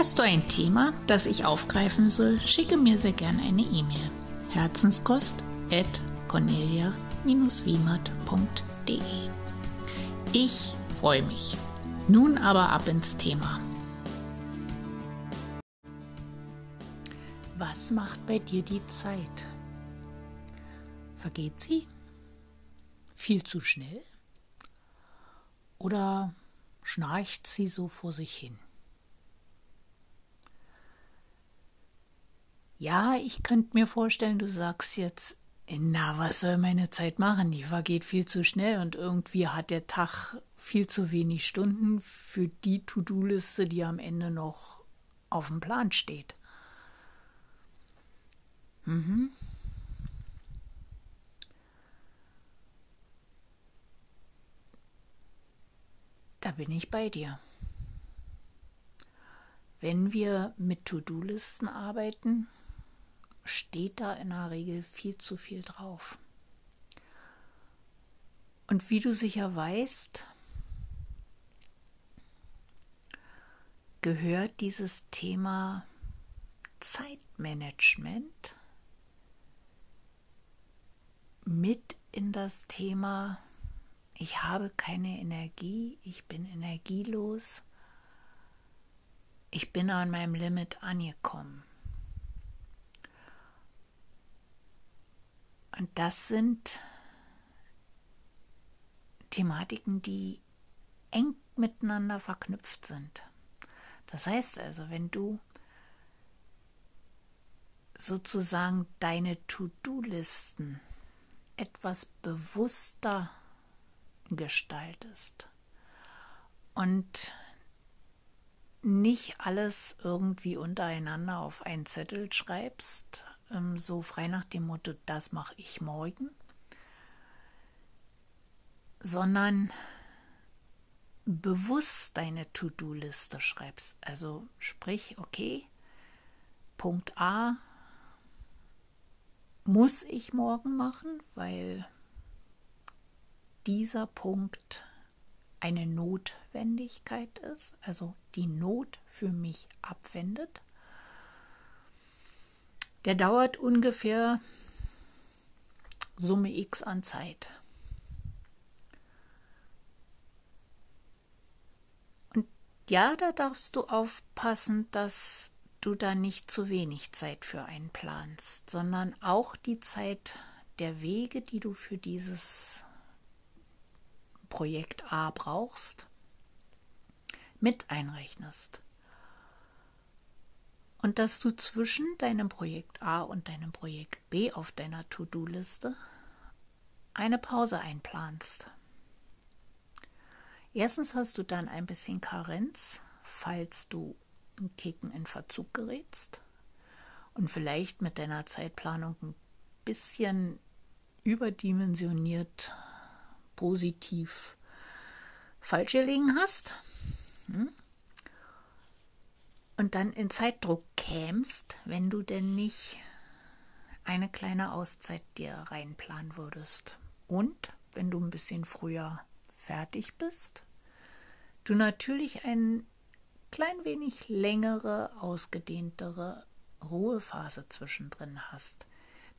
Hast du ein Thema, das ich aufgreifen soll, schicke mir sehr gerne eine E-Mail. Herzenskost at cornelia-wiemert.de Ich freue mich. Nun aber ab ins Thema. Was macht bei dir die Zeit? Vergeht sie? Viel zu schnell? Oder schnarcht sie so vor sich hin? Ja, ich könnte mir vorstellen, du sagst jetzt, na, was soll meine Zeit machen? Die vergeht viel zu schnell und irgendwie hat der Tag viel zu wenig Stunden für die To-Do-Liste, die am Ende noch auf dem Plan steht. Mhm. Da bin ich bei dir. Wenn wir mit To-Do-Listen arbeiten, steht da in der Regel viel zu viel drauf. Und wie du sicher weißt, gehört dieses Thema Zeitmanagement mit in das Thema, ich habe keine Energie, ich bin energielos, ich bin an meinem Limit angekommen. Und das sind Thematiken, die eng miteinander verknüpft sind. Das heißt also, wenn du sozusagen deine To-Do-Listen etwas bewusster gestaltest und nicht alles irgendwie untereinander auf einen Zettel schreibst, ähm, so frei nach dem Motto, das mache ich morgen, sondern bewusst deine To-Do-Liste schreibst. Also sprich, okay, Punkt A muss ich morgen machen, weil dieser Punkt eine Notwendigkeit ist, also die Not für mich abwendet. Der dauert ungefähr Summe x an Zeit. Und ja, da darfst du aufpassen, dass du da nicht zu wenig Zeit für einplanst, sondern auch die Zeit der Wege, die du für dieses Projekt A brauchst, mit einrechnest und dass du zwischen deinem Projekt A und deinem Projekt B auf deiner To-Do-Liste eine Pause einplanst. Erstens hast du dann ein bisschen Karenz, falls du einen Kicken in Verzug gerätst und vielleicht mit deiner Zeitplanung ein bisschen überdimensioniert positiv falsch gelegen hast. Hm? und dann in Zeitdruck kämst, wenn du denn nicht eine kleine Auszeit dir reinplanen würdest. Und wenn du ein bisschen früher fertig bist, du natürlich ein klein wenig längere, ausgedehntere Ruhephase zwischendrin hast,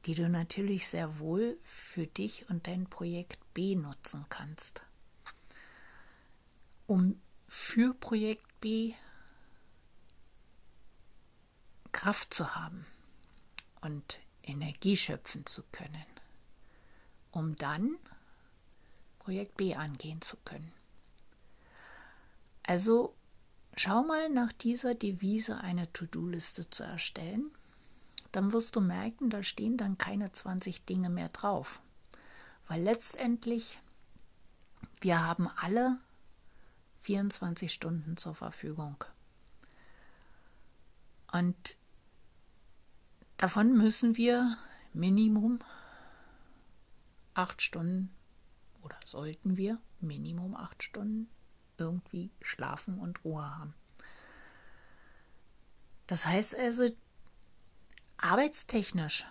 die du natürlich sehr wohl für dich und dein Projekt B nutzen kannst. Um für Projekt B Kraft zu haben und Energie schöpfen zu können, um dann Projekt B angehen zu können. Also schau mal nach dieser Devise eine To-Do-Liste zu erstellen. Dann wirst du merken, da stehen dann keine 20 Dinge mehr drauf. Weil letztendlich, wir haben alle 24 Stunden zur Verfügung. Und davon müssen wir Minimum acht Stunden oder sollten wir Minimum acht Stunden irgendwie schlafen und Ruhe haben. Das heißt also, arbeitstechnisch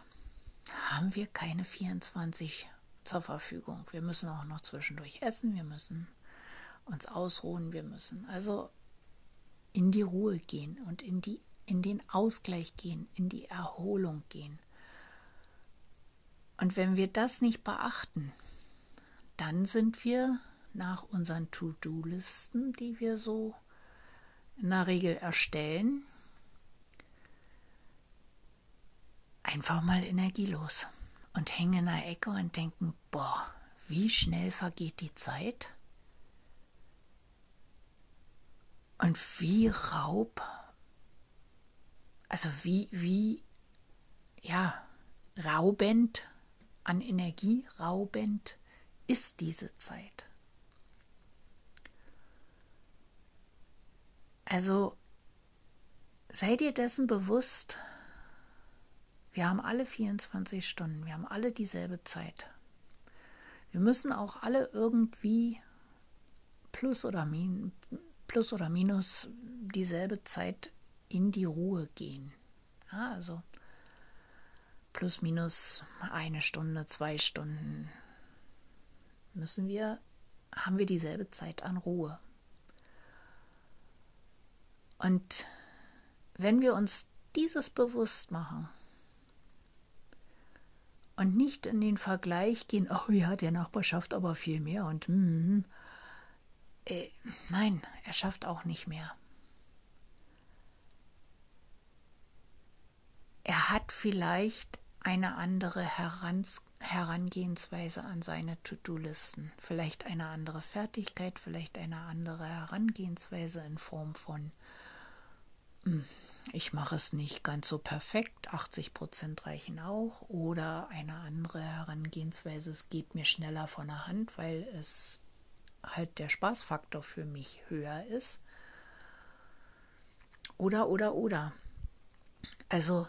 haben wir keine 24 zur Verfügung. Wir müssen auch noch zwischendurch essen, wir müssen uns ausruhen, wir müssen also in die Ruhe gehen und in, die, in den Ausgleich gehen, in die Erholung gehen. Und wenn wir das nicht beachten, dann sind wir nach unseren To-Do-Listen, die wir so in der Regel erstellen, einfach mal energielos und hängen in der Ecke und denken, boah, wie schnell vergeht die Zeit und wie Raub, also wie, wie, ja, raubend an Energie, raubend ist diese Zeit. Also sei dir dessen bewusst, wir haben alle 24 Stunden, wir haben alle dieselbe Zeit. Wir müssen auch alle irgendwie plus oder, min, plus oder minus dieselbe Zeit in die Ruhe gehen. Ja, also plus minus eine Stunde, zwei Stunden müssen wir, haben wir dieselbe Zeit an Ruhe. Und wenn wir uns dieses bewusst machen und nicht in den Vergleich gehen, oh ja, der Nachbar schafft aber viel mehr und mm, äh, nein, er schafft auch nicht mehr. Er hat vielleicht eine andere Herans Herangehensweise an seine To-Do-Listen, vielleicht eine andere Fertigkeit, vielleicht eine andere Herangehensweise in Form von hm, ich mache es nicht ganz so perfekt, 80 Prozent reichen auch, oder eine andere Herangehensweise, es geht mir schneller von der Hand, weil es halt der Spaßfaktor für mich höher ist. Oder, oder, oder. Also,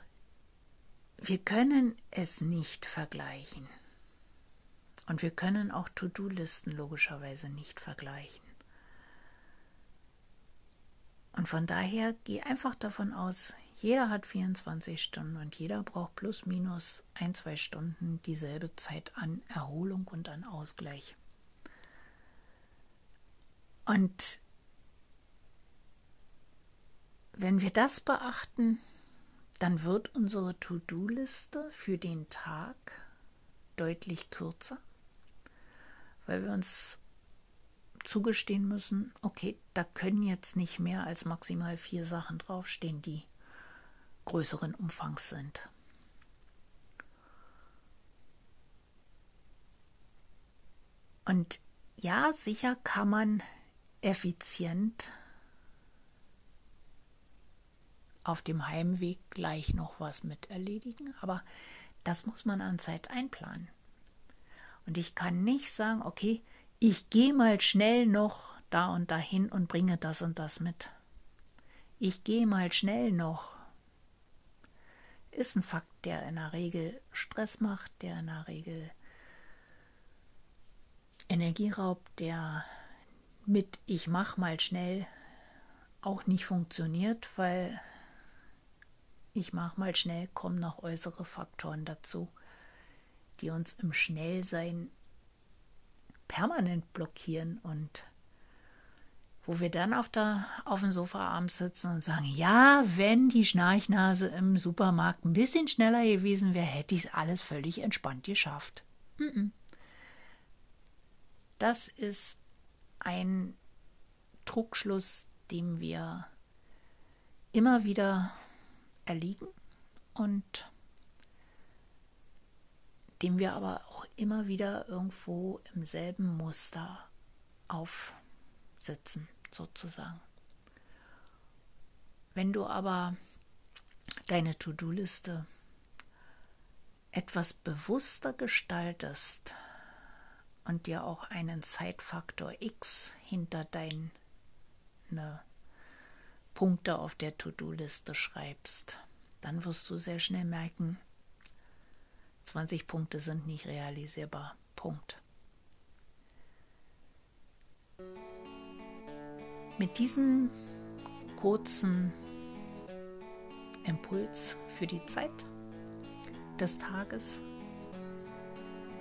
wir können es nicht vergleichen. Und wir können auch To-Do-Listen logischerweise nicht vergleichen. Und von daher geh einfach davon aus, jeder hat 24 Stunden und jeder braucht plus minus ein, zwei Stunden dieselbe Zeit an Erholung und an Ausgleich. Und wenn wir das beachten, dann wird unsere To-Do-Liste für den Tag deutlich kürzer, weil wir uns zugestehen müssen, okay, da können jetzt nicht mehr als maximal vier Sachen draufstehen, die größeren Umfangs sind. Und ja, sicher kann man effizient auf dem Heimweg gleich noch was mit erledigen, aber das muss man an Zeit einplanen. Und ich kann nicht sagen, okay, ich gehe mal schnell noch da und dahin und bringe das und das mit. Ich gehe mal schnell noch. Ist ein Fakt, der in der Regel Stress macht, der in der Regel Energie raubt, der mit ich mach mal schnell auch nicht funktioniert, weil ich mach mal schnell kommen noch äußere Faktoren dazu, die uns im Schnellsein permanent blockieren und wo wir dann auf, der, auf dem Sofa abends sitzen und sagen, ja, wenn die Schnarchnase im Supermarkt ein bisschen schneller gewesen wäre, hätte ich es alles völlig entspannt geschafft. Das ist ein Trugschluss, dem wir immer wieder erliegen und dem wir aber auch immer wieder irgendwo im selben Muster aufsitzen, sozusagen. Wenn du aber deine To-Do-Liste etwas bewusster gestaltest und dir auch einen Zeitfaktor X hinter deine Punkte auf der To-Do-Liste schreibst, dann wirst du sehr schnell merken, 20 Punkte sind nicht realisierbar. Punkt. Mit diesem kurzen Impuls für die Zeit des Tages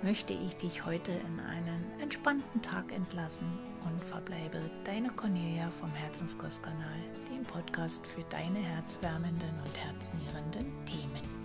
möchte ich dich heute in einen entspannten Tag entlassen und verbleibe deine Cornelia vom Herzenskostkanal, dem Podcast für deine herzwärmenden und herznährenden Themen.